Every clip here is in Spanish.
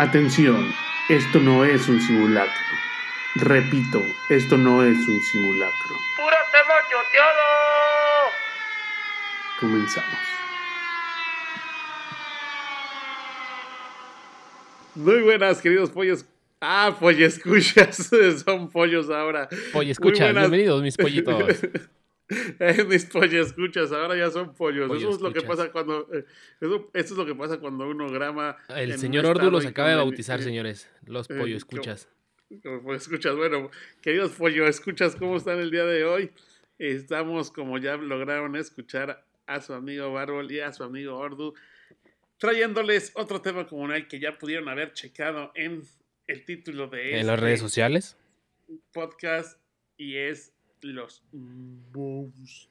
Atención, esto no es un simulacro. Repito, esto no es un simulacro. ¡Pura tema choteado! Comenzamos. Muy buenas, queridos pollos. Ah, escuchas. Son pollos ahora. Pollo escuchas, bienvenidos mis pollitos. Eh, mis pollos escuchas, ahora ya son pollos. eso es lo que pasa cuando eh, eso, es lo que pasa cuando uno grama. El señor Ordu los acaba de bautizar, señores. Los eh, pollo escuchas. Como, escuchas, bueno, queridos pollo escuchas, ¿cómo están el día de hoy? Estamos, como ya lograron escuchar, a su amigo Barbol y a su amigo Ordu, trayéndoles otro tema comunal que ya pudieron haber checado en el título de ¿En las este redes sociales? Podcast y es los monstruos.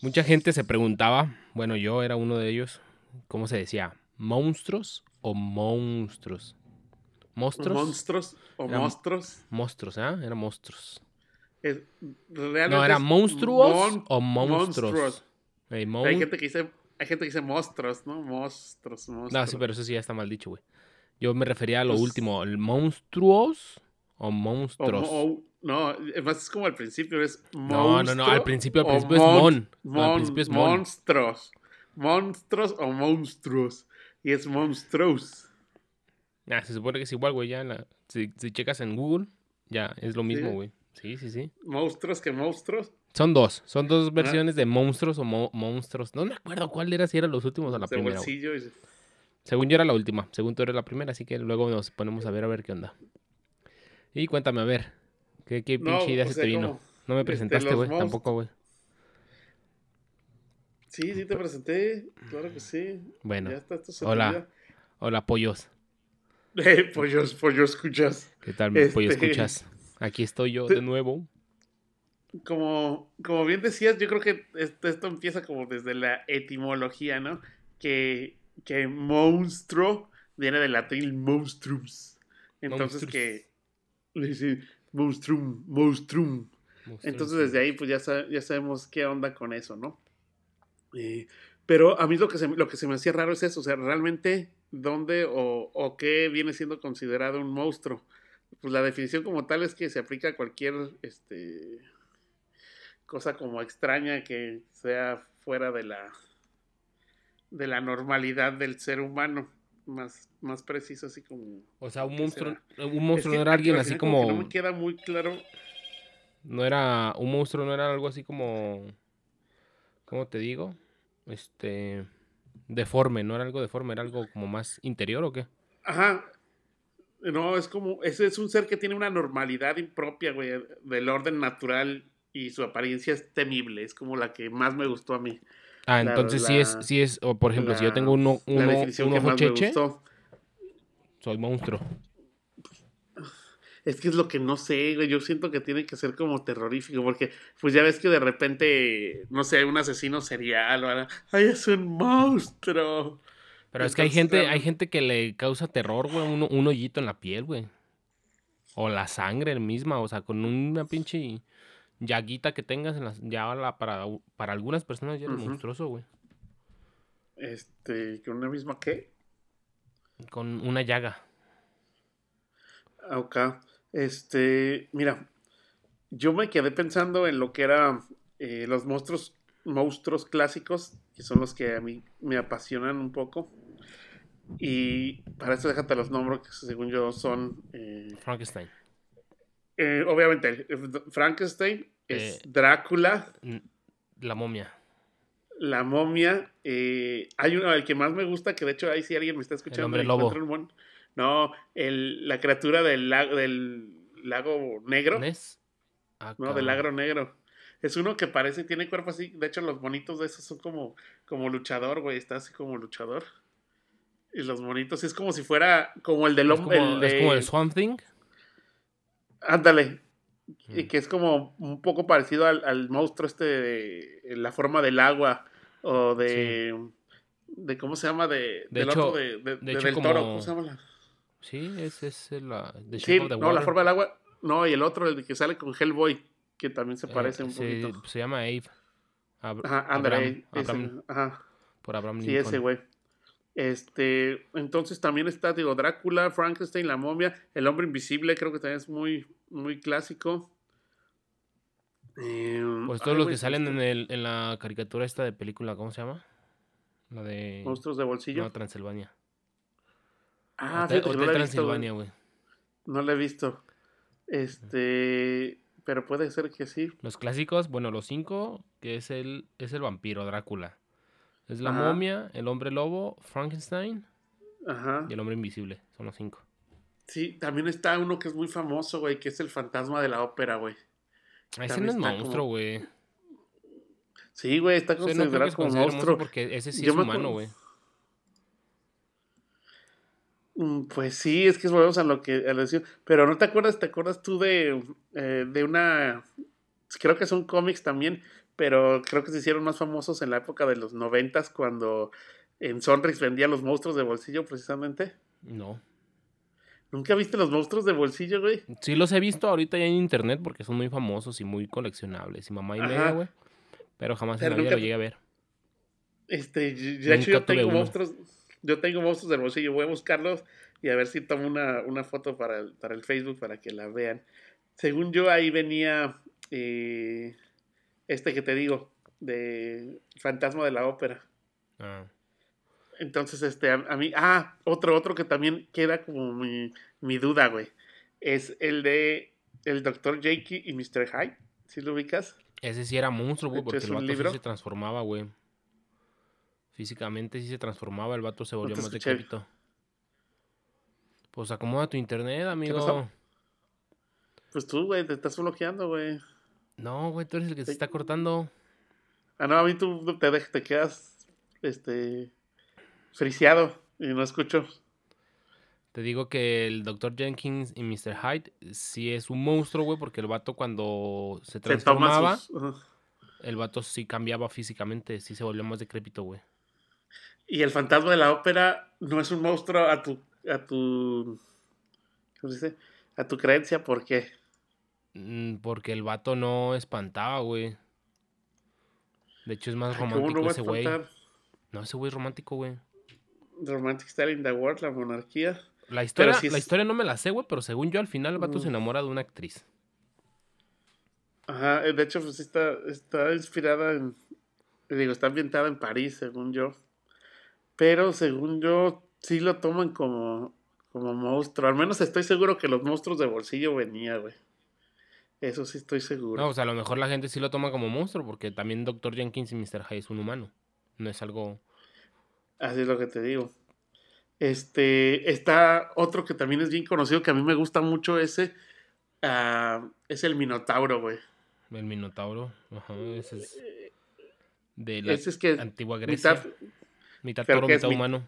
Mucha gente se preguntaba, bueno, yo era uno de ellos, ¿cómo se decía? ¿Monstruos o monstruos? ¿Monstruos? ¿Monstruos o monstruos? Monstruos, ¿eh? Eran monstruos. no, era monstruos o monstruos. hay, gente que dice, hay gente que dice monstruos, ¿no? Monstruos, monstruos. No, sí, pero eso sí ya está mal dicho, güey. Yo me refería a lo pues último, ¿el monstruos o monstruos? No, es como al principio, es No, no, no, al principio, al principio es mon. al principio es mon. Monstruos. Monstruos o monstruos. Y es monstruos. Ah, se supone que es igual, güey, ya. La, si, si, checas en Google, ya, es lo mismo, güey. Sí, sí, sí. ¿Monstruos que monstruos? Son dos, son dos versiones de monstruos o monstruos. No me acuerdo cuál era, si eran los últimos o la primera. Según yo era la última, según tú eres la primera, así que luego nos ponemos a ver a ver qué onda. Y cuéntame, a ver, ¿qué, qué pinche idea se te vino? No me este, presentaste, güey, tampoco, güey. Sí, sí te presenté, claro que sí. Bueno, hola, hola, pollos. Eh, pollos, pollos, escuchas. ¿Qué tal, este... pollo escuchas? Aquí estoy yo de nuevo. Como, como bien decías, yo creo que esto, esto empieza como desde la etimología, ¿no? Que que monstruo viene del latín monstrums. Entonces que monstrum, monstrum. Entonces desde ahí pues ya, ya sabemos qué onda con eso, ¿no? Eh, pero a mí lo que, se, lo que se me hacía raro es eso, o sea, realmente dónde o, o qué viene siendo considerado un monstruo. Pues la definición como tal es que se aplica a cualquier este, cosa como extraña que sea fuera de la, de la normalidad del ser humano. Más, más preciso, así como. O sea, un monstruo, un monstruo no era alguien así como. No me queda muy claro. No era. Un monstruo no era algo así como. ¿Cómo te digo? Este. Deforme, no era algo deforme, era algo como más interior o qué? Ajá. No, es como. Ese es un ser que tiene una normalidad impropia, güey, del orden natural y su apariencia es temible. Es como la que más me gustó a mí. Ah, entonces sí es, sí es, o por ejemplo, si yo tengo uno, uno, un ojo cheche, soy monstruo. Es que es lo que no sé, güey. Yo siento que tiene que ser como terrorífico, porque pues ya ves que de repente, no sé, un asesino serial o algo. ¡Ay, es un monstruo! Pero es que hay gente, hay gente que le causa terror, güey, un, un hoyito en la piel, güey. O la sangre misma, o sea, con una pinche llaguita que tengas en las, ya para, para algunas personas ya es monstruoso, güey. Este, ¿con una misma qué? Con una llaga. Ok. Este, mira, yo me quedé pensando en lo que eran eh, los monstruos, monstruos clásicos, que son los que a mí me apasionan un poco. Y para eso déjate los nombres que según yo son... Eh, Frankenstein. Eh, obviamente, Frankenstein es eh, Drácula. La momia. La momia. Eh, hay uno, el que más me gusta, que de hecho ahí si alguien me está escuchando. El hombre lobo. No, el, la criatura del, lago, del lago negro. Ah, no, del lago negro. Es uno que parece, tiene cuerpo así. De hecho, los bonitos de esos son como, como luchador, güey. Está así como luchador. Y los bonitos, es como si fuera como el del hombre. Es, como el Swamp Thing. Ándale. Y que es como un poco parecido al, monstruo este de la forma del agua o de, de ¿cómo se llama? De, del otro de, del toro, ¿cómo se llama? Sí, ese es la sí, no, la forma del agua, no, y el otro, el que sale con Hellboy, que también se eh, parece un poquito. Se llama Abe. ajá, Abraham, Abraham, ajá. Por Abraham Sí, ese güey. Este, entonces también está, digo, Drácula, Frankenstein, la momia, el hombre invisible, creo que también es muy, muy clásico. Em, pues todos los que salen en, el, en la caricatura esta de película, ¿cómo se llama? La de... Monstruos de bolsillo. No, Transilvania. Ah, fíjate no Transilvania, güey. No la he visto. Este, pero puede ser que sí. Los clásicos, bueno, los cinco, que es el, es el vampiro, Drácula. Es la momia, el hombre lobo, Frankenstein Ajá. y el hombre invisible. Son los cinco. Sí, también está uno que es muy famoso, güey, que es el fantasma de la ópera, güey. Ah, ese no es monstruo, güey. Sí, güey, está considerado como monstruo. Porque ese sí es humano, güey. Mm, pues sí, es que volvemos a lo que a decir. Pero no te acuerdas, te acuerdas tú de, eh, de una. Creo que son cómics también, pero creo que se hicieron más famosos en la época de los noventas cuando en Sonrix vendía los monstruos de bolsillo precisamente. No. ¿Nunca viste los monstruos de bolsillo, güey? Sí, los he visto ahorita ya en internet porque son muy famosos y muy coleccionables. Y mamá y media, güey. Pero jamás en la vida lo llegué a ver. Este, de hecho yo tengo monstruos yo tengo monstruos del bolsillo, voy a buscarlos y a ver si tomo una, foto para el, para el, Facebook para que la vean. Según yo, ahí venía eh, este que te digo, de Fantasma de la Ópera. Ah. Entonces, este, a, mí, ah, otro, otro que también queda como mi, mi duda, güey, es el de el Dr. Jakey y Mr. Hyde, ¿sí lo ubicas? Ese sí era monstruo, güey, porque el vato se transformaba, güey. Físicamente sí se transformaba, el vato se volvió más decrépito. Pues acomoda tu internet, amigo. Pues tú, güey, te estás bloqueando, güey. No, güey, tú eres el que se está cortando. Ah, no, a mí tú te, te quedas, este, friseado y no escucho. Te digo que el Dr. Jenkins y Mr. Hyde sí es un monstruo, güey, porque el vato cuando se transformaba, el vato sí cambiaba físicamente, sí se volvió más decrépito, güey. Y el fantasma de la ópera no es un monstruo a tu. a tu. ¿Cómo se dice? A tu creencia, ¿por qué? Mm, porque el vato no espantaba, güey. De hecho, es más romántico ese güey. No, ese güey es romántico, güey. Romantic Style in the World, la monarquía. La historia, la historia no me la sé, güey, pero según yo, al final el vato se mm. enamora de una actriz. Ajá, de hecho, pues está, está inspirada en. Digo, está ambientada en París, según yo. Pero según yo, sí lo toman como, como monstruo. Al menos estoy seguro que los monstruos de bolsillo venía, güey. Eso sí estoy seguro. No, o sea, a lo mejor la gente sí lo toma como monstruo, porque también Dr. Jenkins y Mr. Hyde es un humano. No es algo. Así es lo que te digo. Este, está otro que también es bien conocido, que a mí me gusta mucho ese. Uh, es el Minotauro, güey. El Minotauro, ajá, ese es. Eh, de la es que antigua Grecia. Mitad toro, mitad humano.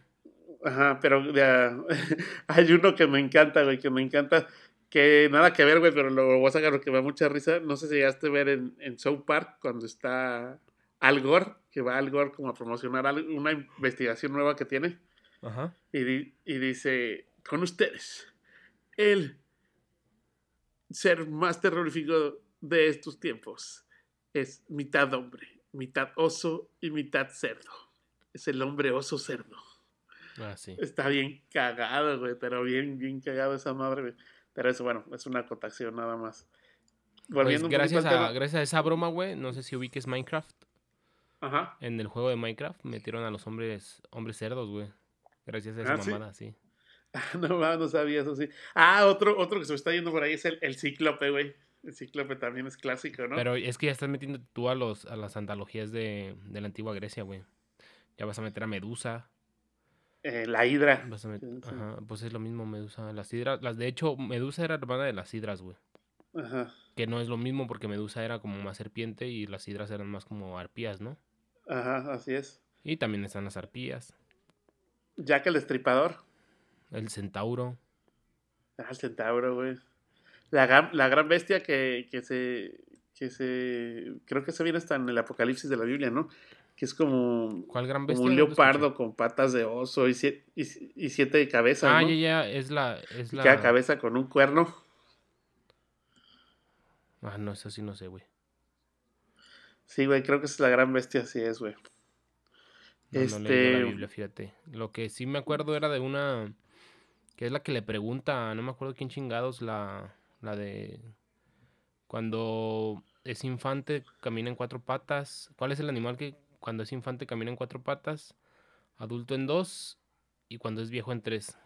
Ajá, pero hay uno que me encanta, güey, que me encanta. Que nada que ver, güey, pero lo voy a sacar porque me da mucha risa. No sé si llegaste a ver en, en South Park cuando está Al Gore, que va Al Gore como a promocionar una investigación nueva que tiene. Ajá. Y, y dice, con ustedes, el ser más terrorífico de estos tiempos es mitad hombre, mitad oso y mitad cerdo es el hombre oso cerdo. Ah, sí. Está bien cagado, güey, pero bien, bien cagado esa madre, güey. Pero eso, bueno, es una acotación nada más. Volviendo pues gracias, a, gracias a esa broma, güey, no sé si ubiques Minecraft. Ajá. En el juego de Minecraft metieron a los hombres hombres cerdos, güey. Gracias a esa ah, mamada, sí. no, no sabía eso, sí. Ah, otro, otro que se me está yendo por ahí es el, el cíclope, güey. El cíclope también es clásico, ¿no? Pero es que ya estás metiendo tú a, los, a las antologías de, de la antigua Grecia, güey. Ya vas a meter a Medusa. Eh, la Hidra. Ajá, pues es lo mismo Medusa. Las hidras, las de hecho, Medusa era hermana de las hidras, güey. Ajá. Que no es lo mismo porque Medusa era como más serpiente y las hidras eran más como arpías, ¿no? Ajá, así es. Y también están las arpías. Jack el Destripador. El centauro. Ah, el centauro, güey. La, la gran bestia que, que se. que se. creo que se viene hasta en el Apocalipsis de la Biblia, ¿no? Que es como, ¿Cuál gran un leopardo con patas de oso y siete, y, siete de cabeza. Ah, ya, ya, es la... Es la... cada cabeza con un cuerno. Ah, no, eso sí no sé, güey. Sí, güey, creo que es la gran bestia, sí es, güey. No, este... la Biblia, fíjate. Lo que sí me acuerdo era de una que es la que le pregunta, no me acuerdo quién chingados, la, la de cuando es infante camina en cuatro patas. ¿Cuál es el animal que cuando es infante camina en cuatro patas? Adulto en dos y cuando es viejo en tres.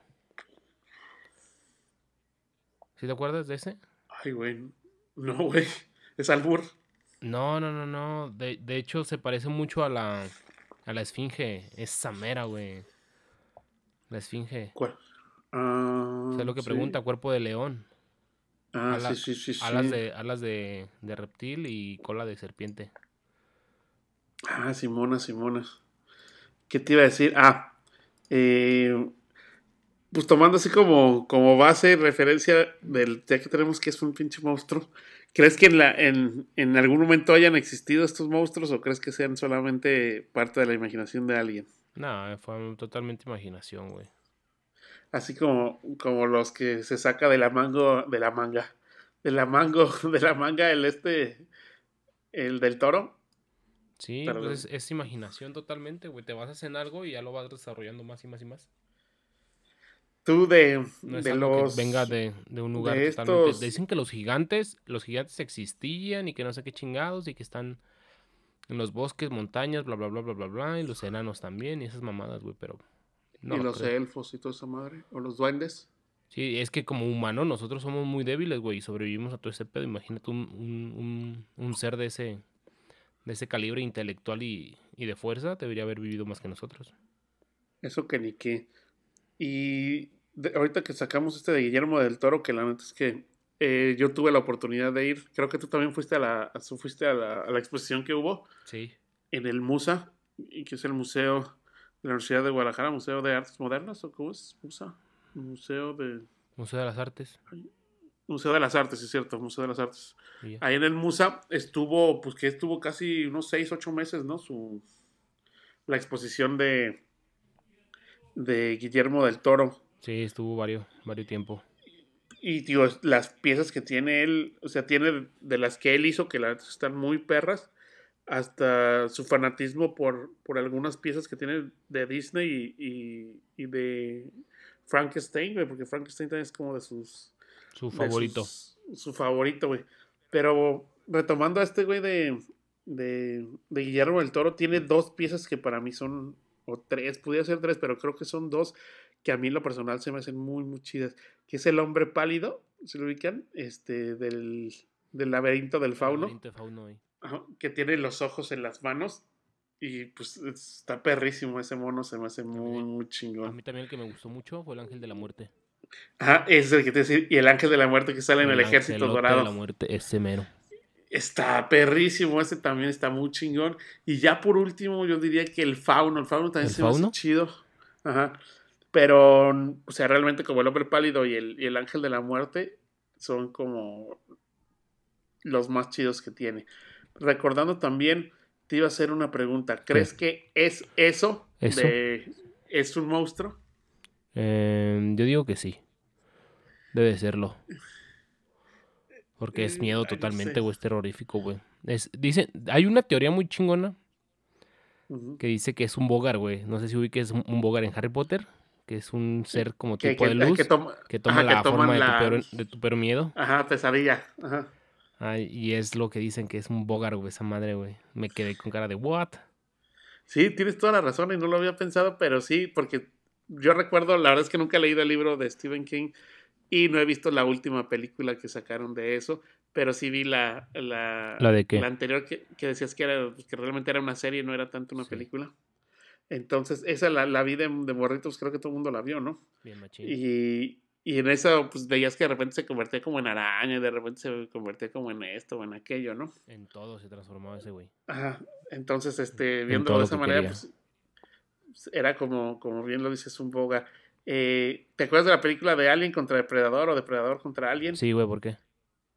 ¿Sí te acuerdas de ese? Ay, güey. No, güey. Es albur. No, no, no, no. De, de hecho, se parece mucho a la, a la esfinge. Es Samera, güey. La esfinge. ¿Cuál? Ah, o sea, lo que pregunta, cuerpo de león. Ah, sí, sí, sí, Alas, de, alas de, de, reptil y cola de serpiente. Ah, Simona, Simona. ¿Qué te iba a decir? Ah, eh, pues tomando así como, como base, referencia del, ya que tenemos que es un pinche monstruo, ¿crees que en, la, en, en algún momento hayan existido estos monstruos o crees que sean solamente parte de la imaginación de alguien? No, fue totalmente imaginación, güey así como, como los que se saca de la mango, de la manga, de la mango, de la manga el este, el del toro. Sí, pues es, imaginación totalmente, güey. Te vas a algo y ya lo vas desarrollando más y más y más. Tú de, de los... venga de, un lugar totalmente... Dicen que los gigantes, los gigantes existían y que no sé qué chingados y que están en los bosques, montañas, bla, bla, bla, bla, bla, bla, y los enanos también y esas mamadas, güey, pero y los elfos y toda esa madre. O los duendes. Sí, es que como humano nosotros somos muy débiles, güey, y sobrevivimos a todo ese pedo. Imagínate un, un, ser de ese, de ese calibre intelectual y, de fuerza, debería haber vivido más que nosotros. Eso que ni qué. Y ahorita que sacamos este de Guillermo del Toro, que la neta es que eh, yo tuve la oportunidad de ir, creo que tú también fuiste a la, fuiste a la, a la exposición que hubo. Sí. En el Musa, y que es el museo la Universidad de Guadalajara, Museo de Artes Modernas, ¿o cómo es? Museo de... Museo de las Artes. Museo de las Artes, es cierto, Museo de las Artes. Ahí en el Musa estuvo, pues que estuvo casi unos 6, 8 meses, ¿no? Su, la exposición de, de Guillermo del Toro. Sí, estuvo varios, varios tiempo. Y, tío, las piezas que tiene él, o sea, tiene de las que él hizo, que las están muy perras, hasta su fanatismo por, por algunas piezas que tiene de Disney y, y, de Frankenstein, porque Frankenstein también es como de sus... Su favorito. su favorito, güey. Pero retomando a este güey de, de, de, Guillermo del Toro, tiene dos piezas que para mí son, o tres, podría ser tres, pero creo que son dos que a mí en lo personal se me hacen muy, muy chidas. Que es el hombre pálido, ¿se lo ubican? Este, del, del laberinto del fauno. Laberinto fauno, que tiene los ojos en las manos. Y pues está perrísimo ese mono, se me hace muy, muy chingón. A mí también el que me gustó mucho fue el ángel de la muerte. Ajá, es el que te decía, y el ángel de la muerte que sale en el, ejército dorado. de la muerte, ese mero. Está perrísimo, ese también está muy chingón. Y ya por último, yo diría que el fauno, el fauno también se me hace chido. Ajá. Pero, o sea, realmente como el hombre pálido y el, y el ángel de la muerte son como los más chidos que tiene recordando también, te iba a hacer una pregunta. ¿Crees que es eso, De, es un monstruo? Em, yo digo que sí. Debe serlo. Porque es miedo totalmente, güey. Es terrorífico, güey. Es, dice, hay una teoría muy chingona que dice que es un bogar, güey. No sé si que es un bogar en Harry Potter. Que es un ser como tipo de luz. Que, toma, la forma de, tu peor, miedo. Ajá, pesadilla. Ajá. Ay, y es lo que dicen que es un bogar, güey, esa madre, güey. Me quedé con cara de, ¿what? Sí, tienes toda la razón y no lo había pensado, pero sí, porque yo recuerdo, la verdad es que nunca he leído el libro de Stephen King y no he visto la última película que sacaron de eso, pero sí vi la... ¿La, ¿La de qué? La anterior que, decías que, era, pues, que realmente era una serie, no era tanto una película. Entonces, esa la, la vi de, de morritos, creo que todo el mundo la vio, ¿no? Bien machín. Y, y en eso, pues veías que de repente se convertía como en araña, y de repente se convertía como en esto o en aquello, ¿no? En todo se transformaba ese güey. Ajá. Entonces, este, viendo de esa manera, pues era como, como bien lo dices, un boga. Eh, ¿Te acuerdas de la película de Alien contra Depredador o Depredador contra Alien? Sí, güey, ¿por qué?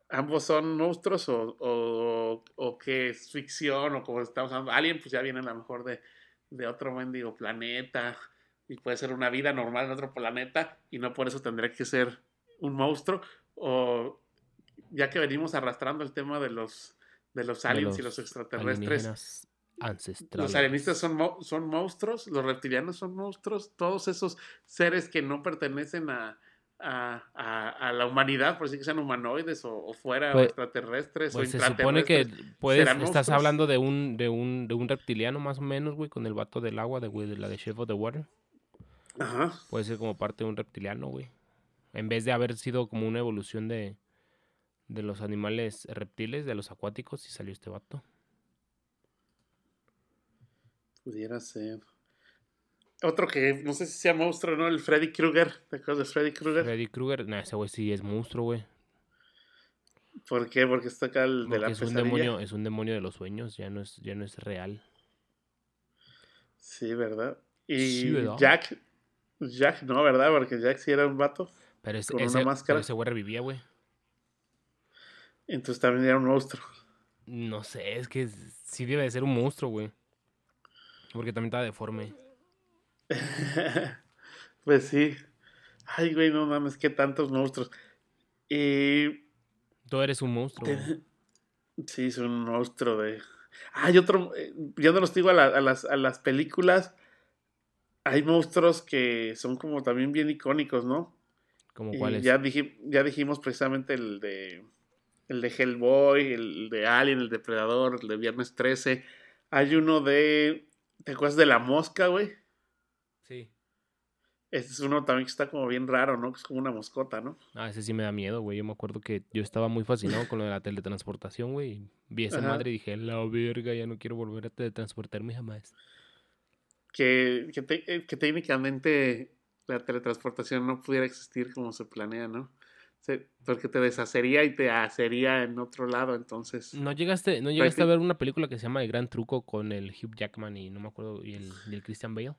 ¿Ambos son monstruos o, o, o que es ficción o como estamos hablando? Alien, pues ya viene a lo mejor de, de otro mendigo planeta y puede ser una vida normal en otro planeta y no por eso tendría que ser un monstruo o ya que venimos arrastrando el tema de los de los aliens y los extraterrestres ancestrales. Los alienistas son, son monstruos, los reptilianos son monstruos, todos esos seres que no pertenecen a, a, la humanidad, por si que sean humanoides o, fuera pues, extraterrestres pues se supone que puedes, estás hablando de un, de, un, de un reptiliano más o menos, güey, con el vato del agua, de, de la de Chef of the Water. Ajá. Puede ser como parte de un reptiliano, güey. En vez de haber sido como una evolución de, de los animales reptiles, de los acuáticos, y salió este vato. Pudiera ser. Otro que no sé si sea monstruo o no, el Freddy Krueger. ¿Te acuerdas de Freddy Krueger? Freddy Krueger, no, ese güey sí es monstruo, güey. ¿Por qué? Porque está acá el de la es un demonio, es un demonio de los sueños, ya no es, ya no es real. Sí, ¿verdad? Y Jack, Jack no, ¿verdad? Porque Jack sí era un vato. Pero con ese, una máscara. ese güey revivía, güey. Entonces también era un monstruo. No sé, es que sí debe de ser un monstruo, güey. Porque también está deforme. pues sí. Ay, güey, no mames, qué tantos monstruos. Y. Tú eres un monstruo. Sí, es un monstruo de. Hay otro. Eh, yo no los digo a, las, a las películas. Hay monstruos que son como también bien icónicos, ¿no? ¿Como cuáles? Ya, ya dijimos precisamente el de. El de Hellboy, el de Alien, el Depredador, el de Viernes 13. Hay uno de. ¿Te acuerdas de la mosca, güey? Sí. Ese es uno también que está como bien raro, ¿no? Que es como una moscota, ¿no? Ah, ese sí me da miedo, güey. Yo me acuerdo que yo estaba muy fascinado con lo de la teletransportación, güey. Vi esa madre y dije, la verga, ya no quiero volver a teletransportarme jamás. Que, que, eh, que técnicamente la teletransportación no pudiera existir como se planea, ¿no? Porque te deshacería y te hacería en otro lado, entonces. ¿No llegaste, no llegaste a ver una película que se llama El Gran Truco con el Hugh Jackman y no me acuerdo, y el, y el Christian Bale?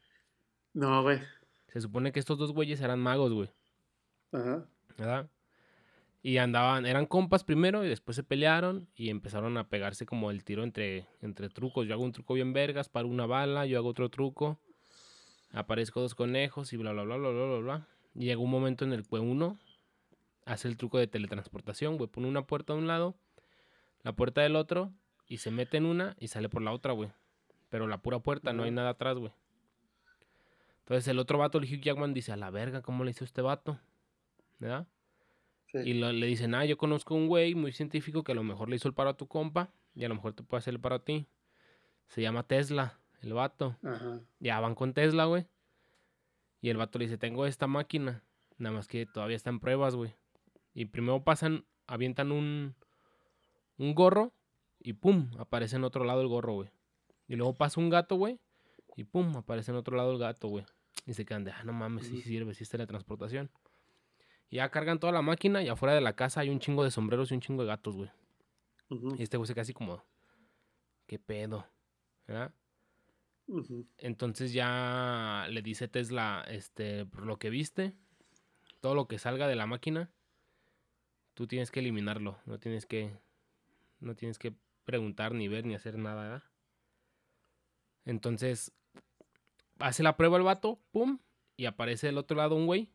No, güey. Se supone que estos dos güeyes eran magos, güey. Ajá. ¿Verdad? Y andaban, eran compas primero y después se pelearon y empezaron a pegarse como el tiro entre, entre trucos. Yo hago un truco bien vergas, paro una bala, yo hago otro truco, aparezco dos conejos y bla, bla, bla, bla, bla, bla, bla. Y llegó un momento en el que uno hace el truco de teletransportación, güey. Pone una puerta de un lado, la puerta del otro y se mete en una y sale por la otra, güey. Pero la pura puerta, no hay nada atrás, güey. Entonces el otro vato, el Hugh Jackman, dice, a la verga, ¿cómo le hizo este vato? ¿Verdad? Y le dicen, ah, yo conozco un güey muy científico que a lo mejor le hizo el paro a tu compa y a lo mejor te puede hacer el paro a ti. Se llama Tesla, el vato. Ya van con Tesla, güey. Y el vato le dice, tengo esta máquina. Nada más que todavía está en pruebas, güey. Y primero pasan, avientan un, un gorro y pum, aparece en otro lado el gorro, güey. Y luego pasa un gato, güey. Y pum, aparece en otro lado el gato, güey. Y se quedan de, ah, no mames, sí sirve, sí está la transportación. Y ya cargan toda la máquina y afuera de la casa hay un chingo de sombreros y un chingo de gatos, güey. Y este güey se casi como, ¿qué pedo? ¿Verdad? Entonces ya le dice Tesla, este, por lo que viste, todo lo que salga de la máquina, tú tienes que eliminarlo. No tienes que, no tienes que preguntar, ni ver, ni hacer nada, ¿verdad? Entonces, hace la prueba el vato, pum, y aparece del otro lado un güey.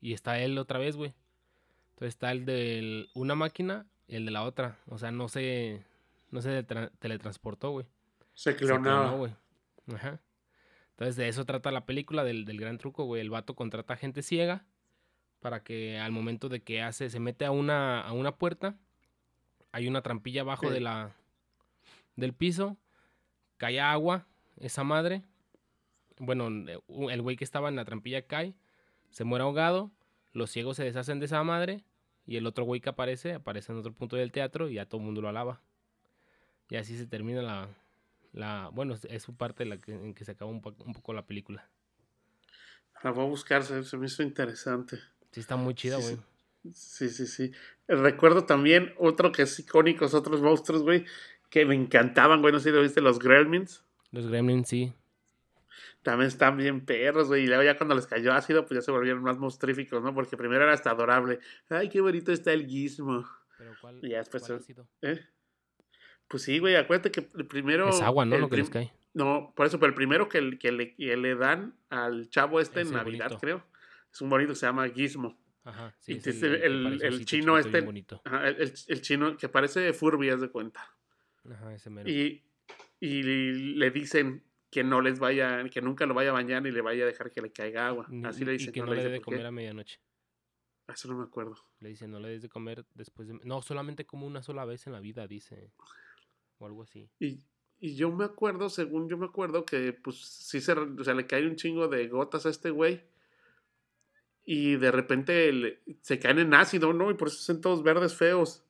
Y está él otra vez, güey. Entonces está el de una máquina y el de la otra. O sea, no se, no se teletransportó, güey. Se clonó, güey. Ajá. Entonces de eso trata la película, del, del gran truco, güey. El vato contrata gente ciega para que al momento de que hace, se mete a una, a una puerta, hay una trampilla abajo de la, del piso, cae agua, esa madre, bueno, el güey que estaba en la trampilla cae, se muere ahogado, los ciegos se deshacen de esa madre y el otro güey que aparece, aparece en otro punto del teatro y ya todo el mundo lo alaba. Y así se termina la, la bueno, es su parte la que, en que se acaba un, poco la película. La voy a buscar, se, me hizo interesante. Sí, está muy chida, güey. Sí, sí, sí, Recuerdo también otro que es icónico, otros monstruos, güey, que me encantaban, güey. No sé si lo viste, los Gremlins. Los Gremlins, sí también están bien perros, güey. Y luego ya cuando les cayó ácido, pues ya se volvieron más monstríficos, ¿no? Porque primero era hasta adorable. Ay, qué bonito está el gizmo. ¿Pero cuál, y ya después, ácido? ¿eh? Pues sí, güey, acuérdate que el primero... Es agua, ¿no? Lo que les cae. No, por eso, pero el primero que, que, le, que le dan al chavo este en Navidad, creo, es un bonito, se llama Gizmo. Ajá, sí, y el, el, chino este... Ajá, el, el, chino que parece Furby, haz de cuenta. Ajá, ese mero. Y y le dicen que no les vaya, que nunca lo vaya a bañar y le vaya a dejar que le caiga agua. Así le dicen. Y que no, le debe comer a medianoche. Eso no me acuerdo. Le dicen, no le des de comer después de... No, solamente como una sola vez en la vida, dice. O algo así. Y, y yo me acuerdo, según yo me acuerdo, que pues sí se... O sea, le cae un chingo de gotas a este güey. Y de repente se caen en ácido, ¿no? Y por eso son todos verdes feos.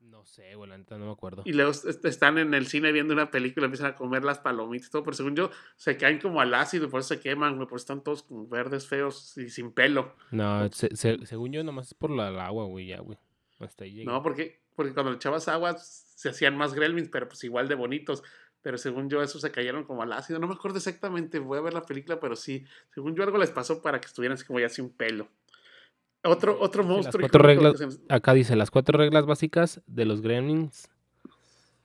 No sé, güey, la neta no me acuerdo. Y luego están en el cine viendo una película, empiezan a comer las palomitas y todo, pero según yo, se caen como al ácido y por eso se queman, güey, por eso están todos como verdes, feos y sin pelo. No, según yo, nomás es por la, agua, güey, ya, güey. Hasta ahí No, porque, porque cuando le echabas agua se hacían más gremlins, pero pues igual de bonitos. Pero según yo, esos se cayeron como al ácido. No me acuerdo exactamente, voy a ver la película, pero sí, según yo, algo les pasó para que estuvieran así como ya sin pelo. Otro, otro monstruo. cuatro reglas, acá dice, las cuatro reglas básicas de los gremlins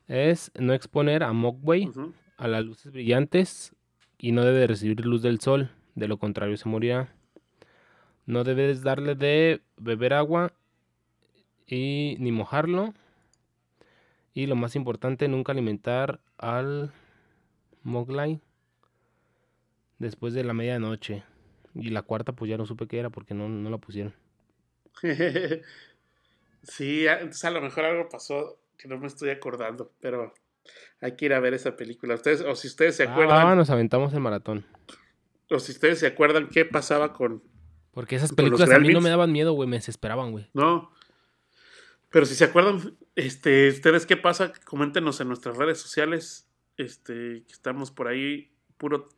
es no exponer a Mogwai a las luces brillantes y no debe recibir luz del sol, de lo contrario se morirá. No debes darle de beber agua y ni mojarlo. Y lo más importante, nunca alimentar al Moglai después de la medianoche. Y la cuarta, pues ya no supe qué era porque no, no la pusieron. sí, entonces a lo mejor algo pasó que no me estoy acordando, pero hay que ir a ver esa película. Ustedes, o si ustedes se acuerdan. Ah, nos aventamos el maratón. O si ustedes se acuerdan qué pasaba con. Porque esas películas a mí no me daban miedo, güey, me desesperaban, güey. No. Pero si se acuerdan, este, ustedes qué pasa, coméntenos en nuestras redes sociales. Este, estamos por ahí, puro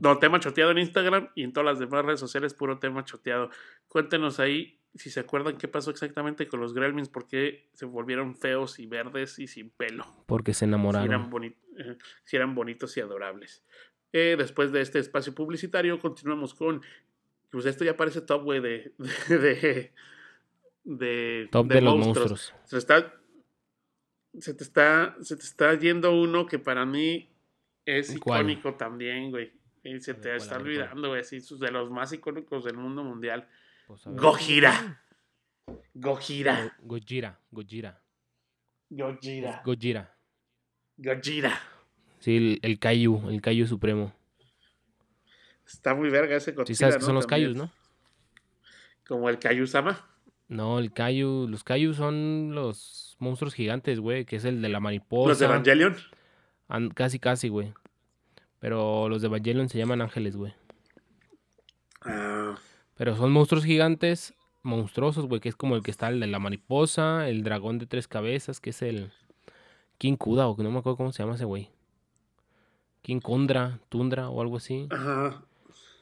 no, tema choteado en Instagram y en todas las demás redes sociales, puro tema choteado. Cuéntenos ahí si se acuerdan qué pasó exactamente con los Gremlins, por qué se volvieron feos y verdes y sin pelo. Porque se enamoraron. Si eran, bonitos y adorables. Eh, después de este espacio publicitario, continuamos con. Pues esto ya parece top, güey, de, de, de, Top de, los monstruos. Se, está, se, te está, se te está yendo uno que para mí es icónico también, güey. Y se te está olvidando, güey, sí, de los más icónicos del mundo mundial. Pues, Gojira. Gojira. Gojira. Gojira. Gojira. Gojira. Gojira. Sí, el, el Kaiju, el Kaiju supremo. Está muy verga ese Godzilla, Sí sabes que son los Kaijus, ¿no? Como el Kaiju Sama. No, el Kaiju, los Kaiju son los monstruos gigantes, güey, que es el de la mariposa. ¿Los de Evangelion? casi, casi, güey. Pero los de Evangelion se llaman ángeles, güey. Ah. Pero son monstruos gigantes, monstruosos, güey, que es como el que está el de la mariposa, el dragón de tres cabezas, que es el King Kuda, o que no me acuerdo cómo se llama ese güey. King Kundra, Tundra o algo así. Ajá.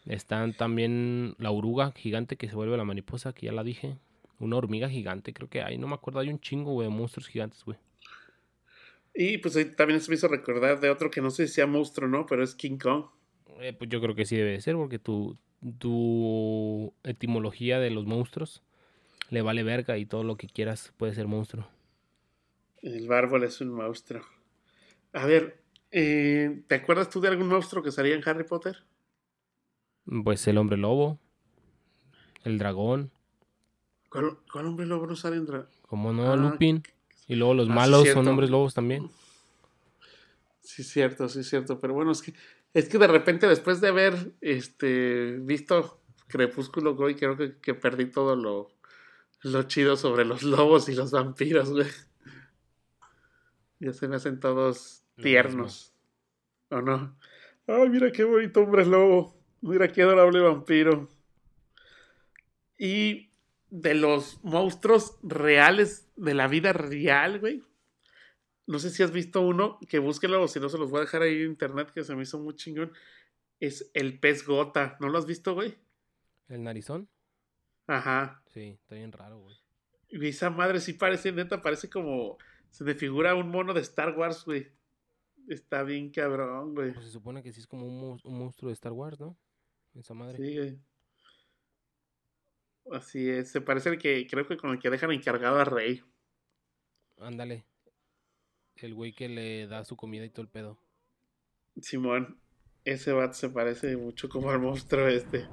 Están también la oruga gigante que se vuelve la mariposa, que ya la dije. Una hormiga gigante, creo que hay, no me acuerdo, hay un chingo, güey, de monstruos gigantes, güey. Y pues también se me hizo recordar de otro que no sé si sea monstruo no, pero es King Kong. Eh, pues yo creo que sí debe ser, porque tu, tu etimología de los monstruos le vale verga y todo lo que quieras puede ser monstruo. El bárbaro es un monstruo. A ver, eh, ¿te acuerdas tú de algún monstruo que salía en Harry Potter? Pues el hombre lobo, el dragón. ¿Cuál, hombre lobo no sale en dragón? Como no, ah, Lupin. Y luego los ah, malos son hombres lobos también. Sí, cierto, sí, cierto. Pero bueno, es que, es que de repente después de haber este, visto Crepúsculo, güey, creo que, perdí todo lo, lo chido sobre los lobos y los vampiros, güey. Ya se me hacen todos tiernos. ¿O no? Ay, mira qué bonito hombre lobo. Mira qué adorable vampiro. Y de los monstruos reales de la vida real, güey. No sé si has visto uno, que búsquelo o si no se los voy a dejar ahí en internet, que se me hizo muy chingón. Es el pez gota. ¿No lo has visto, güey? ¿El narizón? Ajá. Sí, está bien raro, güey. Y esa madre sí parece, neta, parece como. Se me figura un mono de Star Wars, güey. Está bien cabrón, güey. Pues se supone que sí es como un, un monstruo de Star Wars, ¿no? Esa madre. Sí, güey. Así es, se parece al que creo que con el que dejan encargado a Rey. Ándale. El güey que le da su comida y todo el pedo. Simón, ese bat se parece mucho como al monstruo este.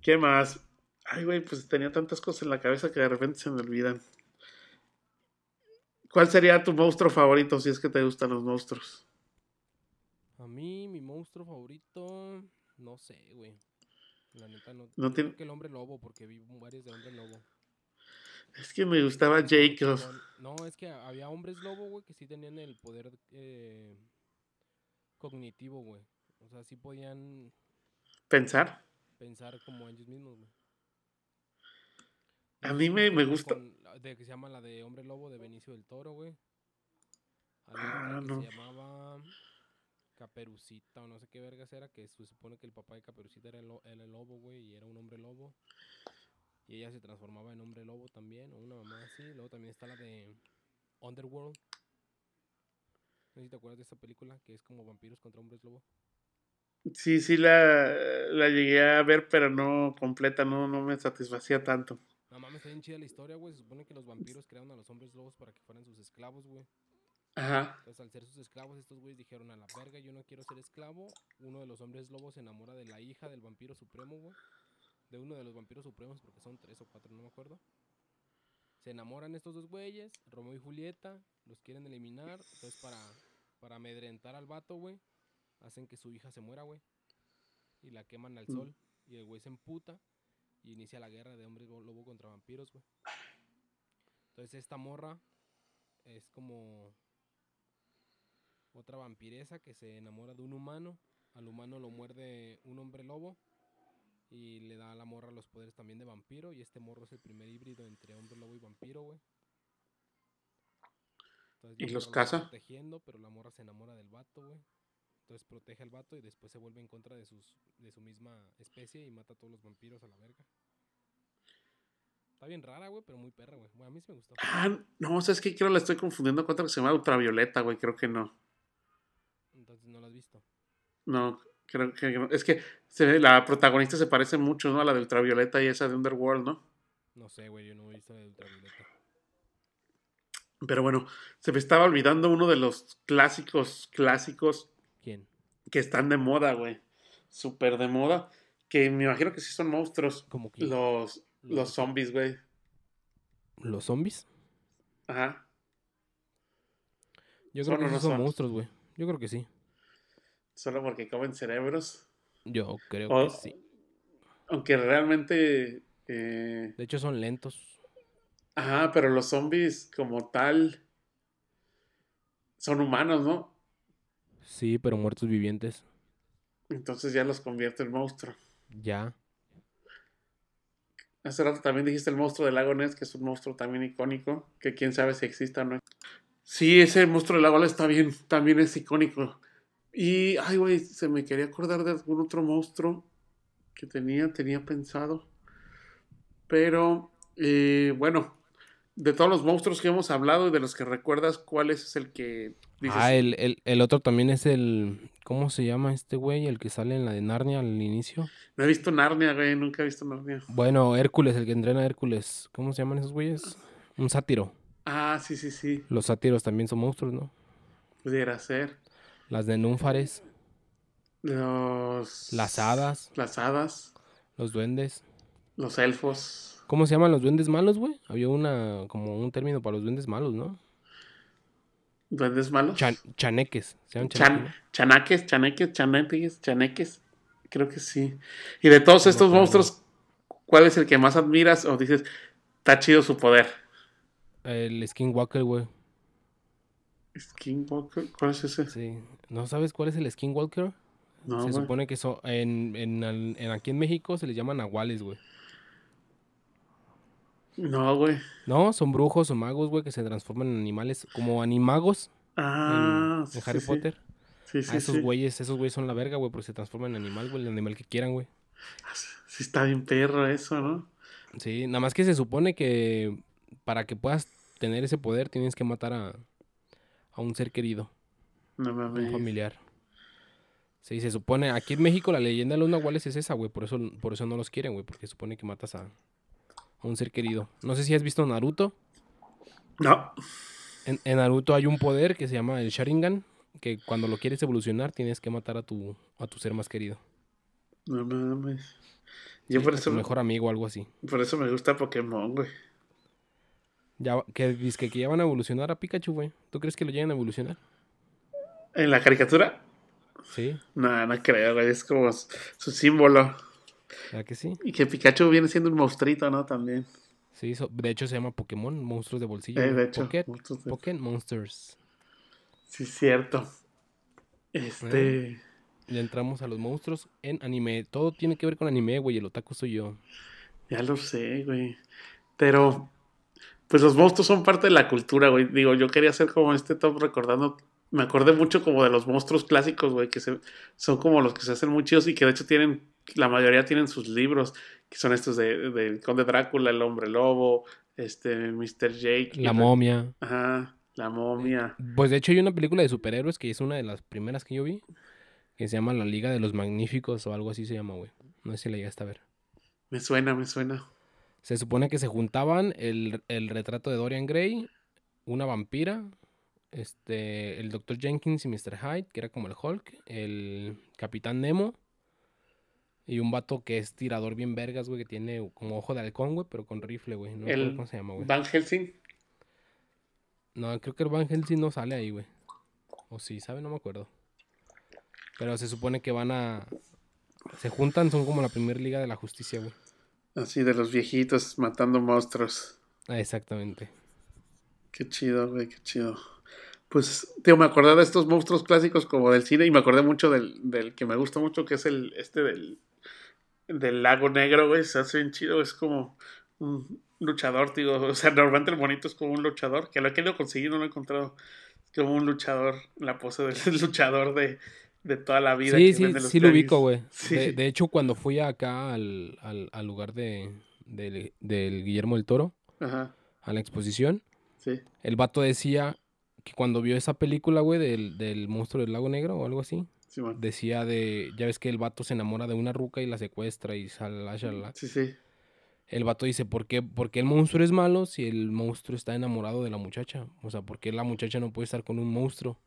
¿Qué más? Ay, güey, pues tenía tantas cosas en la cabeza que de repente se me olvidan. ¿Cuál sería tu monstruo favorito si es que te gustan los monstruos? A mí, mi monstruo favorito, no sé, güey. La neta no. No tiene... que el hombre lobo, porque vi varios de hombre lobo. Es que me gustaba Jacob. No, es que había hombres lobo, güey, que sí tenían el poder eh, cognitivo, güey. O sea, sí podían... ¿Pensar? Pensar como ellos mismos, güey. A mí me, me gusta. de, que se llama la de Hombre Lobo de Benicio del Toro, güey. Ah, no. se llamaba Caperucita o no sé qué vergas era, que se supone que el papá de Caperucita era el, el lobo, güey, y era un hombre lobo. Y ella se transformaba en hombre lobo también, o una mamá así. Luego también está la de Underworld. No sé si te acuerdas de esta película, que es como vampiros contra hombres lobo. Sí, sí la, la llegué a ver, pero no completa, no, no me satisfacía tanto. No mames, está bien chida la historia, güey. Se supone que los vampiros crearon a los hombres lobos para que fueran sus esclavos, güey. Ajá. Entonces, al ser sus esclavos, estos güeyes dijeron a la verga, yo no quiero ser esclavo. Uno de los hombres lobos se enamora de la hija del vampiro supremo, güey de uno de los vampiros supremos, porque son tres o cuatro, no me acuerdo. Se enamoran estos dos güeyes, Romeo y Julieta, los quieren eliminar. Entonces, para, para amedrentar al vato, güey, hacen que su hija se muera, güey. Y la queman al mm. sol. Y el güey se emputa y inicia la guerra de hombres lobo contra vampiros, güey. Entonces, esta morra es como otra vampiresa que se enamora de un humano. Al humano lo muerde un hombre lobo y le da a la morra los poderes también de vampiro. Y este morro es el primer híbrido entre hombre lobo y vampiro, güey. ¿Y los caza? protegiendo, pero la morra se enamora del vato, güey. Entonces protege al vato y después se vuelve en contra de, sus, de su misma especie y mata a todos los vampiros a la verga. Está bien rara, güey, pero muy perra, güey. a mí sí me gustó. Ah, no, o sea, es que creo que la estoy confundiendo con otra que se llama Ultravioleta, güey. Creo que no. Entonces no la has visto. No, Creo que es que se, la protagonista se parece mucho, ¿no? A la de Ultravioleta y esa de Underworld, ¿no? No sé, güey, yo no he visto la de Ultravioleta. Pero bueno, se me estaba olvidando uno de los clásicos, clásicos. ¿Quién? Que están de moda, güey. Súper de moda. Que me imagino que sí son monstruos. ¿Cómo que? Los, los zombies, güey. ¿Los zombies? Ajá. Yo creo que son monstruos, güey. Yo creo que sí solo porque comen cerebros. Yo creo que sí. Aunque realmente... Eh, de hecho son lentos. Ajá, pero los zombies como tal son humanos, ¿no? Sí, pero muertos vivientes. Entonces ya los convierte en monstruo. Ya. Hace rato también dijiste el monstruo del lago Ness, que es un monstruo también icónico, que quién sabe si exista o no. Sí, ese monstruo del lago Ness está bien, también es icónico. Y, ay, güey, se me quería acordar de algún otro monstruo que tenía, tenía pensado. Pero, eh, bueno, de todos los monstruos que hemos hablado y de los que recuerdas, ¿cuál es el que dices? Ah, el, el, otro también es el. ¿Cómo se llama este güey? El que sale en la de Narnia al inicio. No he visto Narnia, güey, nunca he visto Narnia. Bueno, Hércules, el que entrena a Hércules. ¿Cómo se llaman esos güeyes? Un sátiro. Ah, sí, sí, sí. Los sátiros también son monstruos, ¿no? Pudiera ser. Las de Núnfares. Los... Las hadas. Las hadas. Los duendes. Los elfos. ¿Cómo se llaman los duendes malos, güey? Había una, como un término para los duendes malos, ¿no? ¿Duendes malos? chaneques. ¿Se chanaques, chaneques, chaneques, chaneques. Creo que sí. Y de todos estos monstruos, ¿cuál es el que más admiras o dices, está chido su poder? El Skinwalker, güey. ¿Skinwalker? ¿Cuál es ese? Sí. ¿No sabes cuál es el Skinwalker? No, se supone que son, en, en, aquí en México se les llaman nahuales, güey. No, güey. No, son brujos o magos, güey, que se transforman en animales, como animagos. Ah, en, Harry Potter. Sí, sí, esos güeyes, esos güeyes son la verga, güey, porque se transforman en animal, güey, el animal que quieran, güey. Ah, sí, está bien perro eso, ¿no? Sí, nada más que se supone que para que puedas tener ese poder tienes que matar a, a un ser querido. No mames. Un familiar. Sí, se supone, aquí en México la leyenda de los nahuales es esa, güey, por eso, por eso no los quieren, güey, porque supone que matas a, un ser querido. No sé si has visto Naruto. No. En, Naruto hay un poder que se llama el Sharingan, que cuando lo quieres evolucionar tienes que matar a tu, a tu ser más querido. No mames. Yo por eso... Tu mejor amigo o algo así. Por eso me gusta Pokémon, güey. Ya, que dice que ya van a evolucionar a Pikachu, güey. ¿Tú crees que lo lleguen a evolucionar? ¿En la caricatura? Sí. No, no creo, güey. Es como su símbolo. ¿Verdad que sí? Y que Pikachu viene siendo un monstruito, ¿no? También. Sí, de hecho se llama Pokémon, monstruos de bolsillo. Eh, de hecho. Pokémon Monsters. Sí, cierto. Este. ya entramos a los monstruos en anime. Todo tiene que ver con anime, güey. El otaku soy yo. Ya lo sé, güey. Pero, pues los monstruos son parte de la cultura, güey. Digo, yo quería hacer como este top recordando. Me acordé mucho como de los monstruos clásicos, güey, que se, son como los que se hacen muy chidos y que de hecho tienen, la mayoría tienen sus libros, que son estos de, de Conde Drácula, el Hombre Lobo, este, Mr. Jake. La momia. Ajá. La momia. Pues de hecho hay una película de superhéroes que es una de las primeras que yo vi, que se llama La Liga de los Magníficos o algo así se llama, güey. No sé si la llegaste a ver. Me suena, me suena. Se supone que se juntaban el, retrato de Dorian Gray, una vampira, este, el Dr. Jenkins y Mr. Hyde, que era como el Hulk, el Capitán Nemo y un vato que es tirador bien vergas, güey, que tiene como ojo de halcón, güey, pero con rifle, güey. No el cómo se llama, güey. Van Helsing. No, creo que el Van Helsing no sale ahí, güey. O sí, ¿sabe? No me acuerdo. Pero se supone que van a. Se juntan, son como la primera liga de la justicia, güey. Así de los viejitos matando monstruos. Ah, exactamente. Qué chido, güey, qué chido. Pues, tío, me acordé de estos monstruos clásicos como del cine y me acordé mucho del, del que me gusta mucho, que es el este del, del lago negro, güey. Se hace bien chido, es como un, luchador, digo, o sea, normalmente el bonito es como un luchador, que lo he querido conseguir, no lo he encontrado, como un luchador, la pose del luchador de, de toda la vida. Sí, sí, sí lo ubico, güey. De, hecho, cuando fui acá al, al, lugar de, del Guillermo del Toro, a la exposición, el vato decía que cuando vio esa película, güey, del, del monstruo del lago negro o algo así, decía de, ya ves que el vato se enamora de una ruca y la secuestra y shalala, shalala. Sí, sí el vato dice, ¿por qué, ¿por qué el monstruo es malo si el monstruo está enamorado de la muchacha? O sea, ¿por qué la muchacha no puede estar con un monstruo?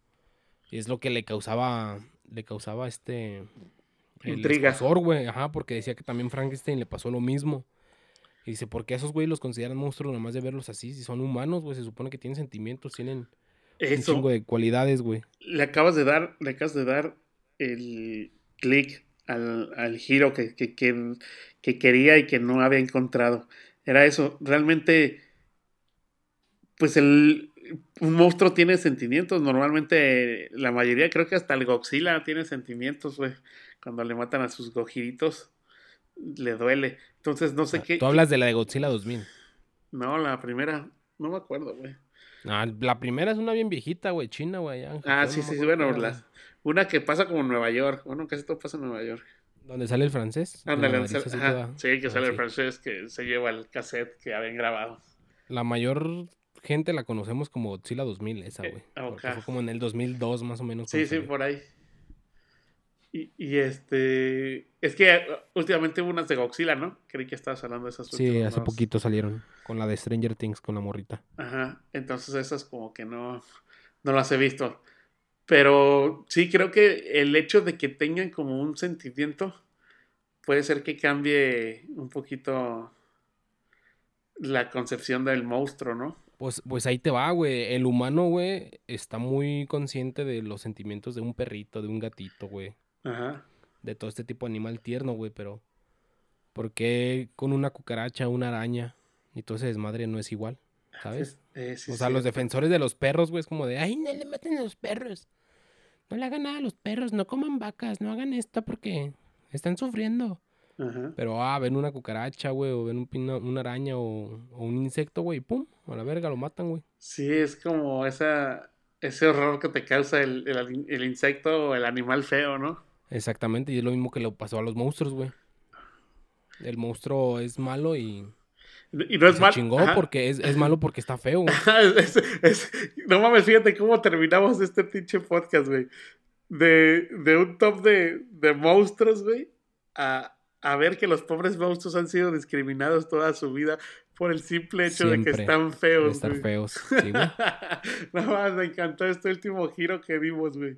Y es lo que le causaba, le causaba este... Intriga. güey, ajá, porque decía que también Frankenstein le pasó lo mismo. Y dice, ¿por qué esos güey los consideran monstruos nomás de verlos así? Si son humanos, güey, se supone que tienen sentimientos, tienen un chingo de cualidades, güey. Le acabas de dar, le acabas de dar el clic al, al giro que, que, que, quería y que no había encontrado. Era eso, realmente, pues el, un monstruo tiene sentimientos, normalmente la mayoría, creo que hasta el Godzilla tiene sentimientos, güey, cuando le matan a sus gojiritos, le duele. Entonces, no sé ah, qué. Tú hablas de la de Godzilla 2000. No, la primera, no me acuerdo, güey. Ah, la primera es una bien viejita, güey, china, güey. Ah, sí, sí, bueno, la, una que pasa como en Nueva York. Bueno, casi todo pasa en Nueva York. ¿Dónde sale el francés? Ándale, sí, que ah, sale el francés que se lleva el cassette que habían grabado. La mayor gente la conocemos como Godzilla 2000, esa, güey. Eh, fue como en el 2002 más o menos. Sí, sí, por ahí. Y, y, este. Es que últimamente hubo unas de Godzilla, ¿no? Creí que estabas hablando de esas Sí, hace poquito salieron. Con la de Stranger Things, con la morrita. Ajá. Entonces esas como que no. No las he visto. Pero sí, creo que el hecho de que tengan como un sentimiento puede ser que cambie un poquito la concepción del monstruo, ¿no? Pues, pues ahí te va, güey. El humano, güey, está muy consciente de los sentimientos de un perrito, de un gatito, güey. Ajá. De todo este tipo de animal tierno, güey, pero ¿por qué con una cucaracha, una araña y todo ese desmadre no es igual? ¿Sabes? Eh, o sea, los defensores de los perros, güey, es como de, ay, no le maten a los perros no le hagan nada a los perros, no coman vacas, no hagan esto porque están sufriendo. Pero, ah, ven una cucaracha, güey, o ven un una araña o, un insecto, güey, pum, a la verga lo matan, güey. Sí, es como esa, ese horror que te causa el, insecto o el animal feo, ¿no? Exactamente, y es lo mismo que le pasó a los monstruos, güey. El monstruo es malo y y no es malo. chingó porque es, malo porque está feo. no mames, fíjate cómo terminamos este pinche podcast, güey. De, un top de, monstruos, güey, a, ver que los pobres monstruos han sido discriminados toda su vida por el simple hecho de que están feos. De estar feos. no más, me encantó este último giro que dimos, güey.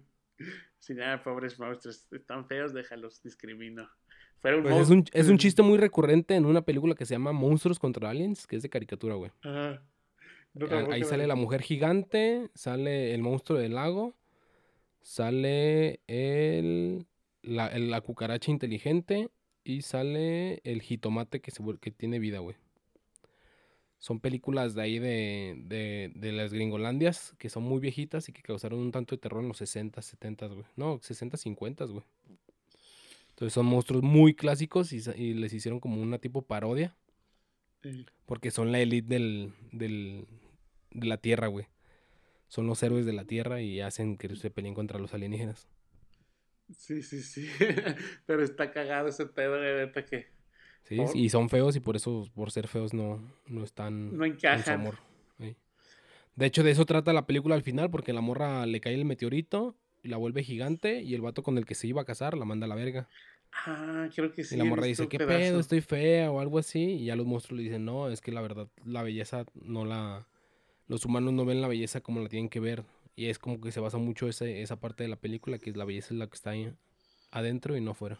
Si nada, pobres monstruos, están feos, déjalos, discrimino. Pues es, un, es un chiste muy recurrente en una película que se llama Monstruos contra Aliens, que es de caricatura, güey. Ajá. Ahí sale la mujer gigante, sale el monstruo del lago, sale el, la, cucaracha inteligente y sale el jitomate que, se, que tiene vida, güey. Son películas de ahí de, de, las gringolandias que son muy viejitas y que causaron un tanto de terror en los 60, 70, güey. No, 60, 50, güey. Entonces son monstruos muy clásicos y, les hicieron como una tipo parodia. Porque son la élite del, del, de la Tierra, güey. Son los héroes de la Tierra y hacen que se peleen contra los alienígenas. Sí, sí, sí. Pero está cagado ese pedo, de que Sí, y son feos y por eso, por ser feos, no, no están no encajan. en amor. De hecho, de eso trata la película al final, porque la morra le cae el meteorito y la vuelve gigante y el vato con el que se iba a casar la manda a la verga. Ah, creo que sí. Y la morra dice, ¿qué pedo? Estoy fea o algo así. Y ya los monstruos le dicen, no, es que la verdad, la belleza no la... Los humanos no ven la belleza como la tienen que ver. Y es como que se basa mucho ese, esa parte de la película, que es la belleza es la que está ahí adentro y no afuera.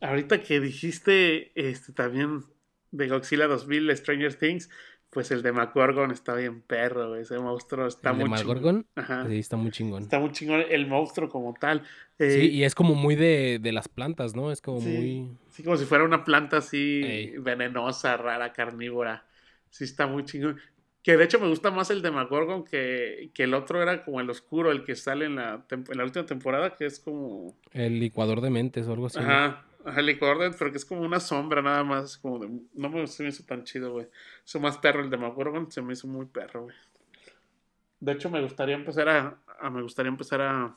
Ahorita que dijiste este también de Godzilla 2000, Stranger Things, pues el de McGorgon está bien perro, ese monstruo está ¿El muy de chingón. Ajá. Sí, está muy chingón. Está muy chingón el monstruo como tal. sí, eh, y es como muy de, de, las plantas, ¿no? Es como muy... Sí, como si fuera una planta así venenosa, rara, carnívora. Sí, está muy chingón. Que de hecho me gusta más el de McGorgon que, que el otro era como el oscuro, el que sale en la, en la última temporada, que es como... El licuador de mentes o algo así. Ajá. El pero que es como una sombra nada más. Como de, no me, se me hizo tan chido, güey. Hizo más perro el de McGorgon, se me hizo muy perro, güey. De hecho, me gustaría empezar a, me gustaría empezar a,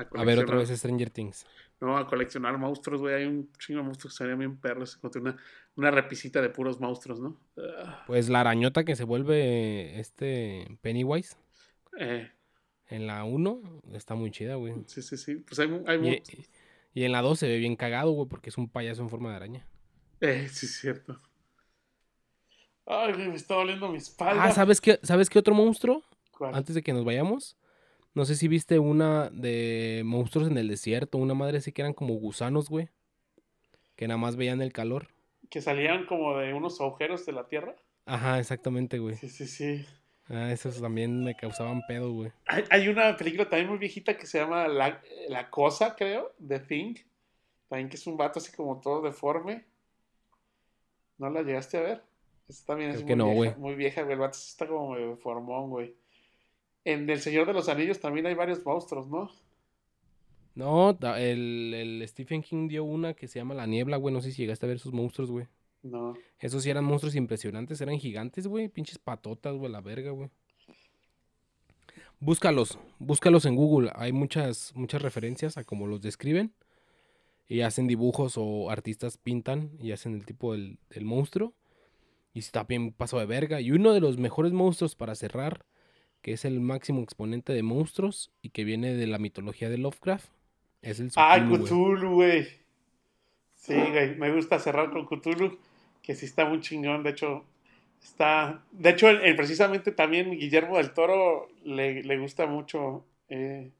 a, ver otra vez Stranger Things. No, a coleccionar monstruos, güey. Hay un chingo de monstruos que serían bien perros. Una, una repisita de puros monstruos, ¿no? Ah. Pues la arañota que se vuelve este Pennywise. Eh. En la 1 está muy chida, güey. Sí, sí, sí. Pues hay, hay y en la 2 se ve bien cagado, güey, porque es un payaso en forma de araña. Eh, sí, es cierto. Ay, me está doliendo mi espalda. Ah, ¿sabes qué, ¿sabes qué otro monstruo? Antes de que nos vayamos. No sé si viste una de monstruos en el desierto, una madre así que eran como gusanos, güey. Que nada más veían el calor. Que salían como de unos agujeros de la tierra. Ajá, exactamente, güey. Sí, sí, sí. Ah, esos también me causaban pedo, güey. Hay, una película también muy viejita que se llama La, La Cosa, creo, The Thing. También que es un vato así como todo deforme. ¿No la llegaste a ver? Esta también es muy, no, vieja, muy vieja, güey. El vato está como deformón, güey. En El Señor de los Anillos también hay varios monstruos, ¿no? No, el, el Stephen King dio una que se llama La Niebla, güey. No sé si llegaste a ver sus monstruos, güey. No. Esos sí eran monstruos impresionantes, eran gigantes, güey. Pinches patotas, güey, la verga, güey. Búscalos, búscalos en Google. Hay muchas, muchas referencias a cómo los describen. Y hacen dibujos o artistas pintan y hacen el tipo del, monstruo. Y está bien paso de verga. Y uno de los mejores monstruos para cerrar, que es el máximo exponente de monstruos y que viene de la mitología de Lovecraft, es el Ah, Cthulhu, güey. Sí, güey, me gusta cerrar con Cthulhu que sí está muy chingón. De hecho, está. De hecho, precisamente también Guillermo del Toro le, gusta mucho. Eh,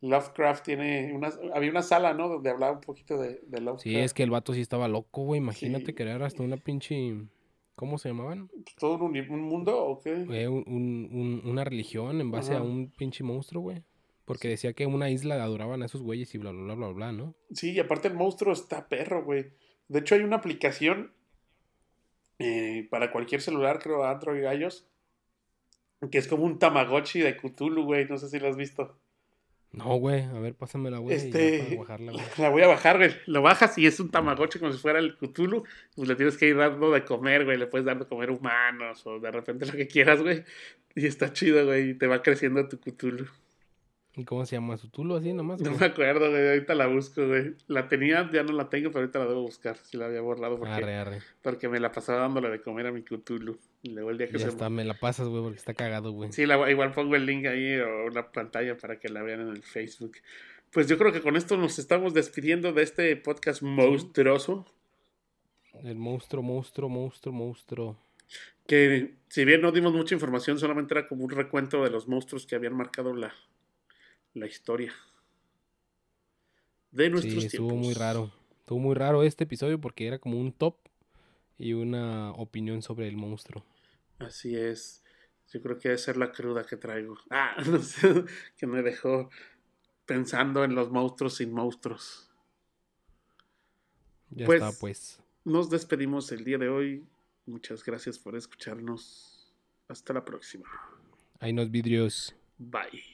Lovecraft tiene una, había una sala, ¿no? Donde hablaba un poquito de, de Lovecraft. Sí, es que el vato sí estaba loco, güey. Imagínate crear hasta una pinche. ¿Cómo se llamaban? ¿Todo un, mundo o qué? una religión en base a un pinche monstruo, güey. Porque decía que una isla adoraban a esos güeyes y bla, bla, bla, bla, bla, ¿no? Sí, y aparte el monstruo está perro, güey. De hecho, hay una aplicación eh, para cualquier celular, creo, Android y iOS, que es como un Tamagotchi de Cthulhu, güey. No sé si lo has visto. No, güey, a ver, pásamela, güey. Este, la voy a bajar, güey. Lo bajas y es un Tamagotchi como si fuera el Cthulhu. Pues le tienes que ir dando de comer, güey. Le puedes dar de comer humanos o de repente lo que quieras, güey. Y está chido, güey. Y te va creciendo tu Cthulhu. ¿Y cómo se llama? ¿Sutulo así nomás? No me acuerdo, güey. Ahorita la busco, güey. La tenía, ya no la tengo, pero ahorita la debo buscar. Si la había borrado. Porque, arre, arre. porque me la pasaba dándole de comer a mi Cthulhu. Y luego el día que ya está, me la pasas, güey, porque está cagado, güey. Sí, la, igual pongo el link ahí o una pantalla para que la vean en el Facebook. Pues yo creo que con esto nos estamos despidiendo de este podcast monstruoso. El monstruo, monstruo, monstruo, monstruo. Que si bien no dimos mucha información, solamente era como un recuento de los monstruos que habían marcado la, la historia de nuestros sí, estuvo muy raro. Estuvo muy raro este episodio porque era como un top y una opinión sobre el monstruo. Así es. Yo creo que debe ser la cruda que traigo. Ah, no sé, que me dejó pensando en los monstruos sin monstruos. Ya pues, está, pues. Nos despedimos el día de hoy. Muchas gracias por escucharnos. Hasta la próxima. Hay nos vidrios. Bye.